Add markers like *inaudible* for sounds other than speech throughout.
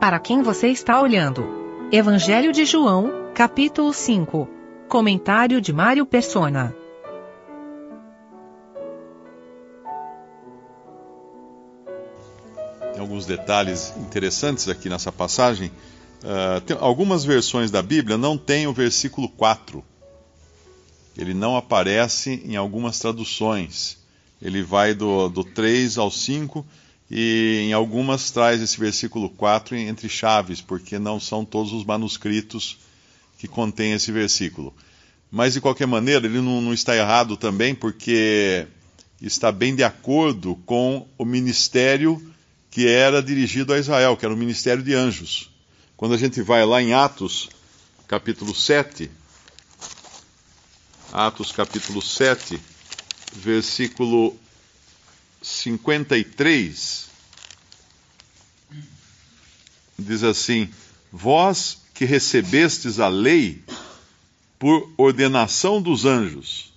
Para quem você está olhando? Evangelho de João, capítulo 5. Comentário de Mário Persona. Tem alguns detalhes interessantes aqui nessa passagem. Uh, tem, algumas versões da Bíblia não têm o versículo 4. Ele não aparece em algumas traduções. Ele vai do, do 3 ao 5 e em algumas traz esse versículo 4 entre chaves, porque não são todos os manuscritos que contêm esse versículo. Mas de qualquer maneira, ele não, não está errado também, porque está bem de acordo com o ministério que era dirigido a Israel, que era o ministério de anjos. Quando a gente vai lá em Atos, capítulo 7, Atos capítulo 7, versículo 53, diz assim: Vós que recebestes a lei por ordenação dos anjos.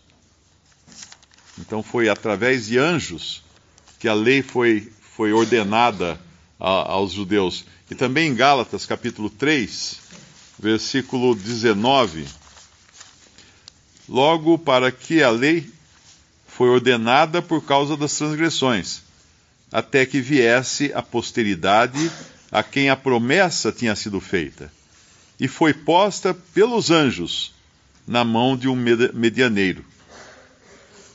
Então foi através de anjos que a lei foi, foi ordenada a, aos judeus. E também em Gálatas, capítulo 3, versículo 19. Logo, para que a lei foi ordenada por causa das transgressões, até que viesse a posteridade a quem a promessa tinha sido feita, e foi posta pelos anjos na mão de um medianeiro.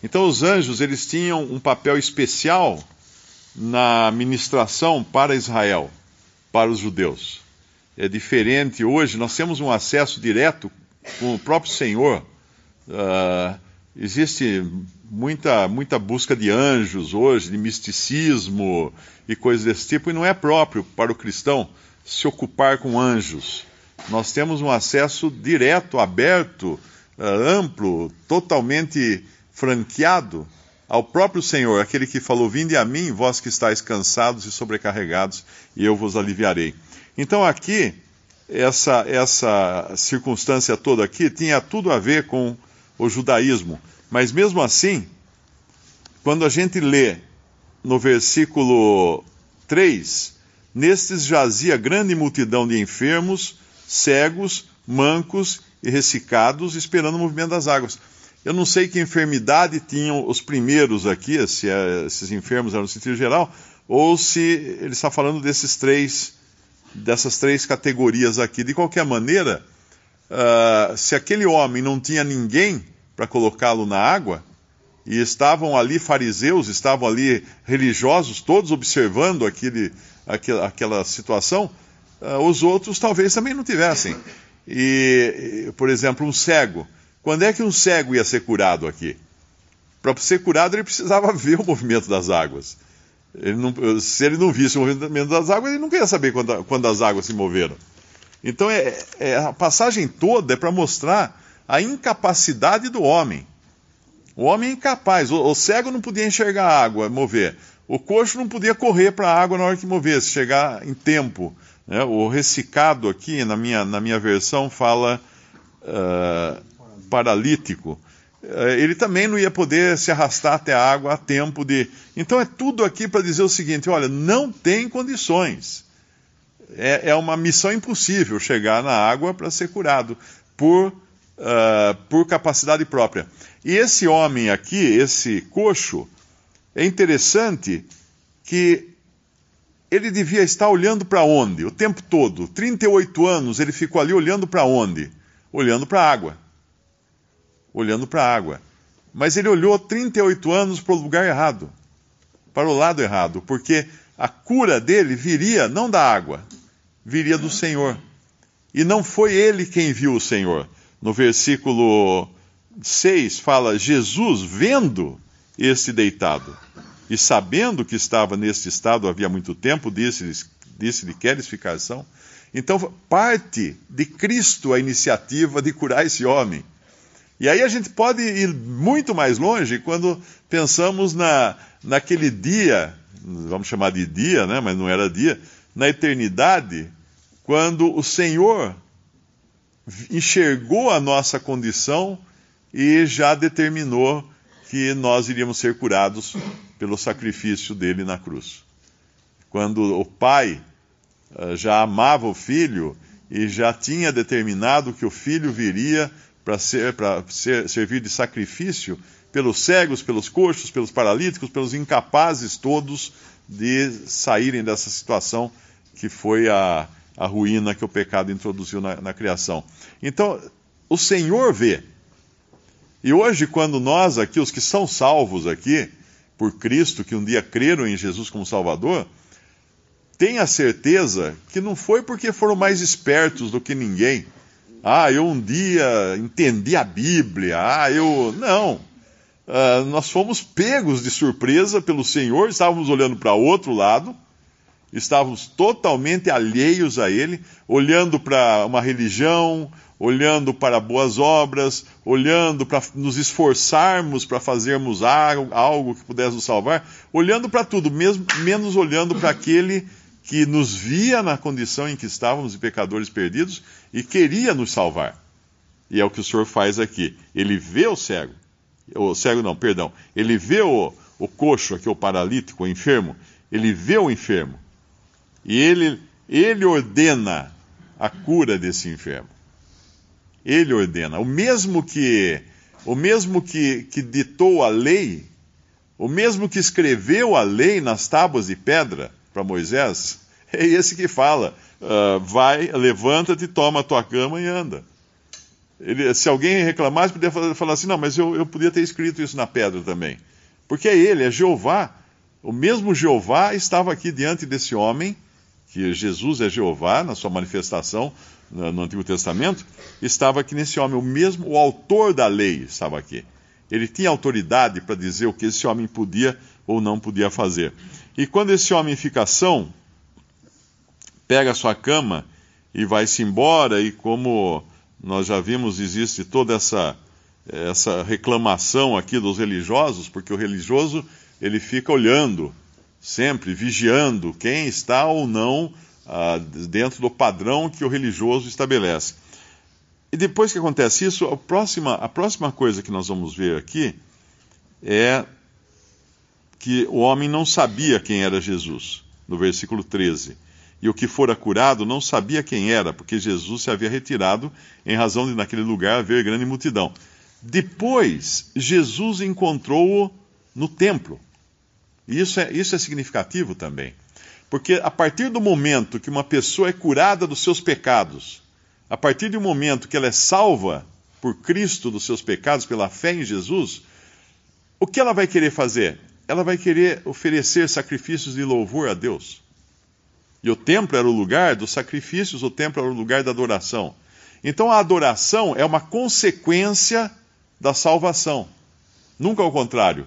Então os anjos eles tinham um papel especial na ministração para Israel, para os judeus. É diferente hoje, nós temos um acesso direto com o próprio Senhor. Uh, existe muita, muita busca de anjos hoje, de misticismo e coisas desse tipo, e não é próprio para o cristão se ocupar com anjos. Nós temos um acesso direto, aberto, eh, amplo, totalmente franqueado ao próprio Senhor, aquele que falou: Vinde a mim, vós que estáis cansados e sobrecarregados, e eu vos aliviarei. Então aqui, essa, essa circunstância toda aqui tinha tudo a ver com o judaísmo. Mas mesmo assim, quando a gente lê no versículo 3, nestes jazia grande multidão de enfermos, cegos, mancos e ressecados, esperando o movimento das águas. Eu não sei que enfermidade tinham os primeiros aqui, se é, esses enfermos eram no sentido geral, ou se ele está falando desses três, dessas três categorias aqui. De qualquer maneira, uh, se aquele homem não tinha ninguém para colocá-lo na água, e estavam ali fariseus, estavam ali religiosos, todos observando aquele, aquela, aquela situação, uh, os outros talvez também não tivessem. E, por exemplo, um cego. Quando é que um cego ia ser curado aqui? Para ser curado, ele precisava *laughs* ver o movimento das águas. Ele não, se ele não visse o movimento das águas, ele nunca ia saber quando, quando as águas se moveram. Então, é, é a passagem toda é para mostrar a incapacidade do homem. O homem é incapaz. O, o, cego não podia enxergar a água, mover. O coxo não podia correr para a água na hora que movesse, chegar em tempo. Né? O ressicado aqui, na minha, na minha versão, fala uh, paralítico. Uh, ele também não ia poder se arrastar até a água a tempo de. Então é tudo aqui para dizer o seguinte: olha, não tem condições. É, é uma missão impossível chegar na água para ser curado por uh, por capacidade própria. E esse homem aqui, esse coxo, é interessante que ele devia estar olhando para onde? O tempo todo. 38 anos ele ficou ali olhando para onde? Olhando para a água. Olhando para a água. Mas ele olhou 38 anos para o lugar errado. Para o lado errado. Porque a cura dele viria não da água, viria do Senhor. E não foi ele quem viu o Senhor no versículo 6 fala: Jesus, vendo este deitado e sabendo que estava neste estado havia muito tempo, disse-lhe: disse Queres ficar são? Então, parte de Cristo a iniciativa de curar esse homem. E aí a gente pode ir muito mais longe quando pensamos na, naquele dia, vamos chamar de dia, né, mas não era dia, na eternidade, quando o Senhor enxergou a nossa condição e já determinou que nós iríamos ser curados pelo sacrifício dele na cruz. Quando o Pai uh, já amava o filho e já tinha determinado que o filho viria para ser, ser, servir de sacrifício pelos cegos, pelos coxos, pelos paralíticos, pelos incapazes todos de saírem dessa situação que foi a, a ruína que o pecado introduziu na, na criação. Então, o Senhor vê. E hoje, quando nós aqui, os que são salvos aqui, por Cristo, que um dia creram em Jesus como Salvador, tenha certeza que não foi porque foram mais espertos do que ninguém. Ah, eu um dia entendi a Bíblia. Ah, eu. Não. Uh, nós fomos pegos de surpresa pelo Senhor, estávamos olhando para outro lado, estávamos totalmente alheios a Ele, olhando para uma religião, olhando para boas obras, olhando para nos esforçarmos para fazermos algo, algo, que pudesse nos salvar, olhando para tudo, mesmo, menos olhando para aquele que nos via na condição em que estávamos de pecadores perdidos e queria nos salvar. E é o que o Senhor faz aqui. Ele vê o cego, o cego não, perdão, ele vê o, o coxo, aqui o paralítico, o enfermo, ele vê o enfermo e ele, ele ordena a cura desse enfermo ele ordena. O mesmo que o mesmo que, que ditou a lei, o mesmo que escreveu a lei nas tábuas de pedra para Moisés, é esse que fala: uh, vai, levanta-te, toma a tua cama e anda. Ele, se alguém reclamasse, podia falar assim: não, mas eu, eu podia ter escrito isso na pedra também. Porque é ele, é Jeová. O mesmo Jeová estava aqui diante desse homem, que Jesus é Jeová, na sua manifestação no Antigo Testamento, estava aqui nesse homem. O mesmo, o autor da lei estava aqui. Ele tinha autoridade para dizer o que esse homem podia ou não podia fazer. E quando esse homem fica são, pega sua cama e vai-se embora, e como nós já vimos, existe toda essa, essa reclamação aqui dos religiosos, porque o religioso ele fica olhando, sempre vigiando quem está ou não ah, dentro do padrão que o religioso estabelece. E depois que acontece isso, a próxima, a próxima coisa que nós vamos ver aqui é que o homem não sabia quem era Jesus, no versículo 13. E o que fora curado não sabia quem era, porque Jesus se havia retirado em razão de naquele lugar haver grande multidão. Depois, Jesus encontrou-o no templo. E isso é, isso é significativo também. Porque a partir do momento que uma pessoa é curada dos seus pecados, a partir do momento que ela é salva por Cristo dos seus pecados, pela fé em Jesus, o que ela vai querer fazer? Ela vai querer oferecer sacrifícios de louvor a Deus. E o templo era o lugar dos sacrifícios, o templo era o lugar da adoração. Então a adoração é uma consequência da salvação, nunca ao contrário.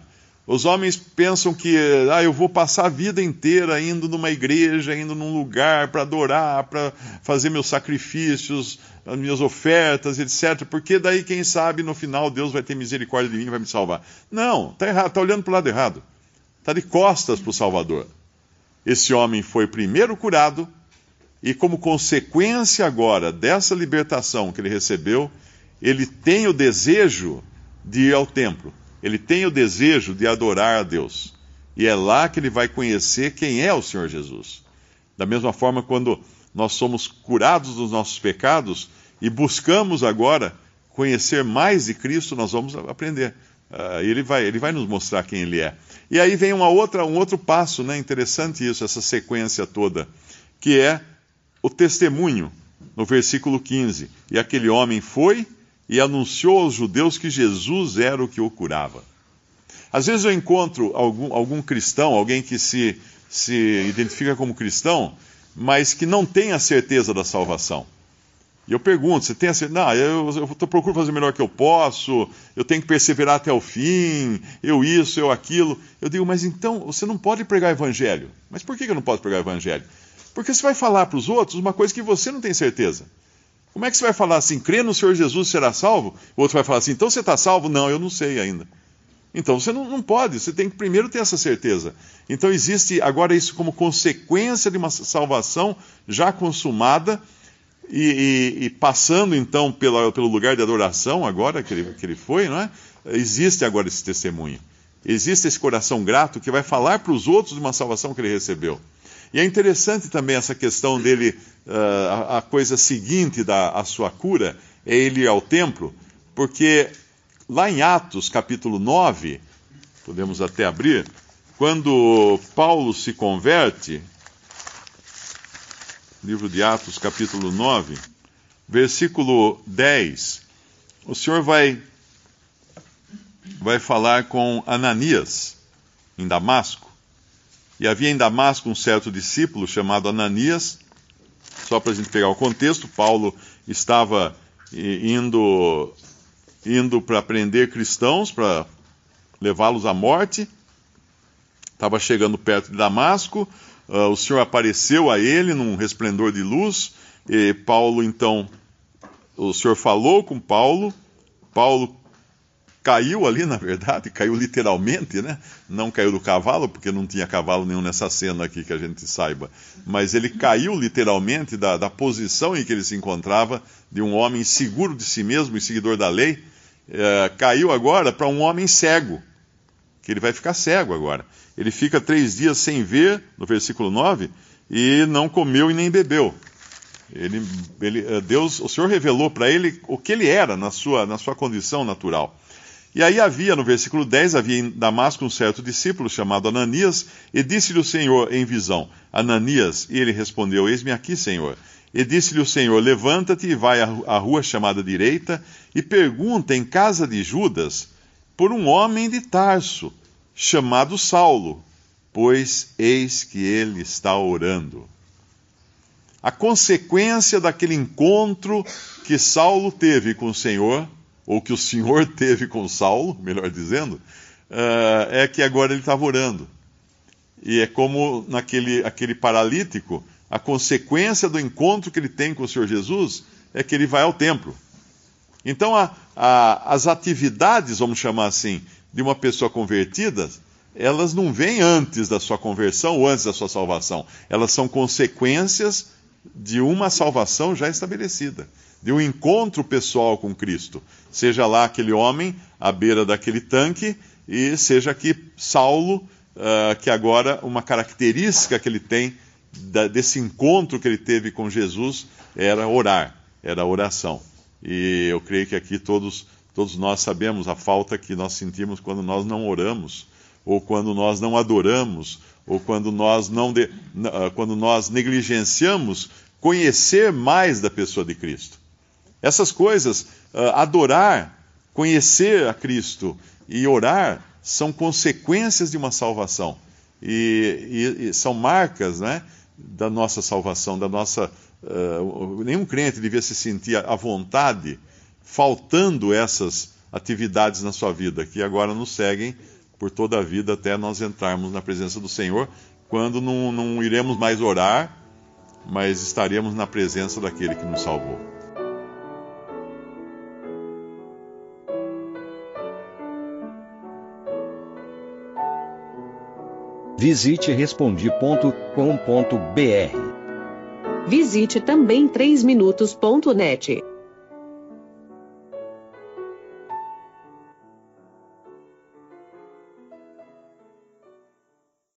Os homens pensam que ah, eu vou passar a vida inteira indo numa igreja, indo num lugar para adorar, para fazer meus sacrifícios, as minhas ofertas, etc. Porque daí, quem sabe, no final Deus vai ter misericórdia de mim e vai me salvar. Não, está errado, está olhando para o lado errado. Está de costas para o Salvador. Esse homem foi primeiro curado e, como consequência agora dessa libertação que ele recebeu, ele tem o desejo de ir ao templo ele tem o desejo de adorar a Deus. E é lá que ele vai conhecer quem é o Senhor Jesus. Da mesma forma, quando nós somos curados dos nossos pecados e buscamos agora conhecer mais de Cristo, nós vamos aprender. Uh, ele, vai, ele vai nos mostrar quem ele é. E aí vem uma outra, um outro passo, né? interessante isso, essa sequência toda, que é o testemunho, no versículo 15. E aquele homem foi e anunciou aos judeus que Jesus era o que o curava. Às vezes eu encontro algum, algum cristão, alguém que se, se identifica como cristão, mas que não tem a certeza da salvação. E eu pergunto, você tem a certeza? Não, eu, eu, eu procuro fazer o melhor que eu posso, eu tenho que perseverar até o fim, eu isso, eu aquilo. Eu digo, mas então você não pode pregar evangelho. Mas por que eu não posso pregar evangelho? Porque você vai falar para os outros uma coisa que você não tem certeza. Como é que você vai falar assim, crê no Senhor Jesus será salvo? O outro vai falar assim, então você está salvo? Não, eu não sei ainda. Então você não, não, pode, você tem que primeiro ter essa certeza. Então existe agora isso como consequência de uma salvação já consumada e, e, e passando então pela, pelo lugar de adoração agora que ele, que ele foi, não é? Existe agora esse testemunho. Existe esse coração grato que vai falar para os outros de uma salvação que ele recebeu. E é interessante também essa questão dele, uh, a, coisa seguinte da sua cura é ele ir ao templo, porque lá em Atos capítulo 9, podemos até abrir, quando Paulo se converte, livro de Atos capítulo 9, versículo 10, o Senhor vai, vai falar com Ananias, em Damasco. E havia em Damasco um certo discípulo chamado Ananias. Só para a gente pegar o contexto, Paulo estava indo indo para prender cristãos, para levá-los à morte. Estava chegando perto de Damasco. Uh, o Senhor apareceu a ele num resplendor de luz. E Paulo, então, o Senhor falou com Paulo. Paulo caiu ali, na verdade, *laughs* caiu literalmente, né? Não caiu do cavalo, porque não tinha cavalo nenhum nessa cena aqui que a gente saiba. Mas ele caiu literalmente da, da posição em que ele se encontrava, de um homem seguro de si mesmo e seguidor da lei, é, caiu agora para um homem cego, que ele vai ficar cego agora. Ele fica três dias sem ver, no versículo 9, e não comeu e nem bebeu. Ele, ele, é, Deus, o Senhor revelou para ele o que ele era na sua, na sua condição natural. E aí havia, no versículo 10, havia em Damasco um certo discípulo chamado Ananias, e disse-lhe o Senhor em visão: Ananias, e ele respondeu: Eis-me aqui, Senhor. E disse-lhe o Senhor: Levanta-te e vai à rua chamada direita, e pergunta em casa de Judas por um homem de Tarso, chamado Saulo, pois eis que ele está orando. A consequência daquele encontro que Saulo teve com o Senhor ou que o Senhor *laughs* teve com Saulo, melhor dizendo, uh, é que agora ele estava orando. E é como naquele aquele paralítico, a consequência do encontro que ele tem com o Senhor Jesus é que ele vai ao templo. Então, a, a, as atividades, vamos chamar assim, de uma pessoa convertida, elas não vêm antes da sua conversão ou antes da sua salvação. Elas são consequências de uma salvação já estabelecida de um encontro pessoal com Cristo. Seja lá aquele homem à beira daquele tanque, e seja aqui Saulo, uh, que agora uma característica que ele tem da, desse encontro que ele teve com Jesus era orar, era oração. E eu creio que aqui todos, todos nós sabemos a falta que nós sentimos quando nós não oramos, ou quando nós não adoramos, ou quando nós, não de, uh, quando nós negligenciamos conhecer mais da pessoa de Cristo. Essas coisas, uh, adorar, conhecer a Cristo e orar, são consequências de uma salvação. E, e, e são marcas né, da nossa salvação, da nossa. Uh, nenhum crente devia se sentir à vontade faltando essas atividades na sua vida, que agora nos seguem por toda a vida até nós entrarmos na presença do Senhor, quando não, não iremos mais orar, mas estaremos na presença daquele que nos salvou. Visite respondi.com.br. Visite também 3minutos.net.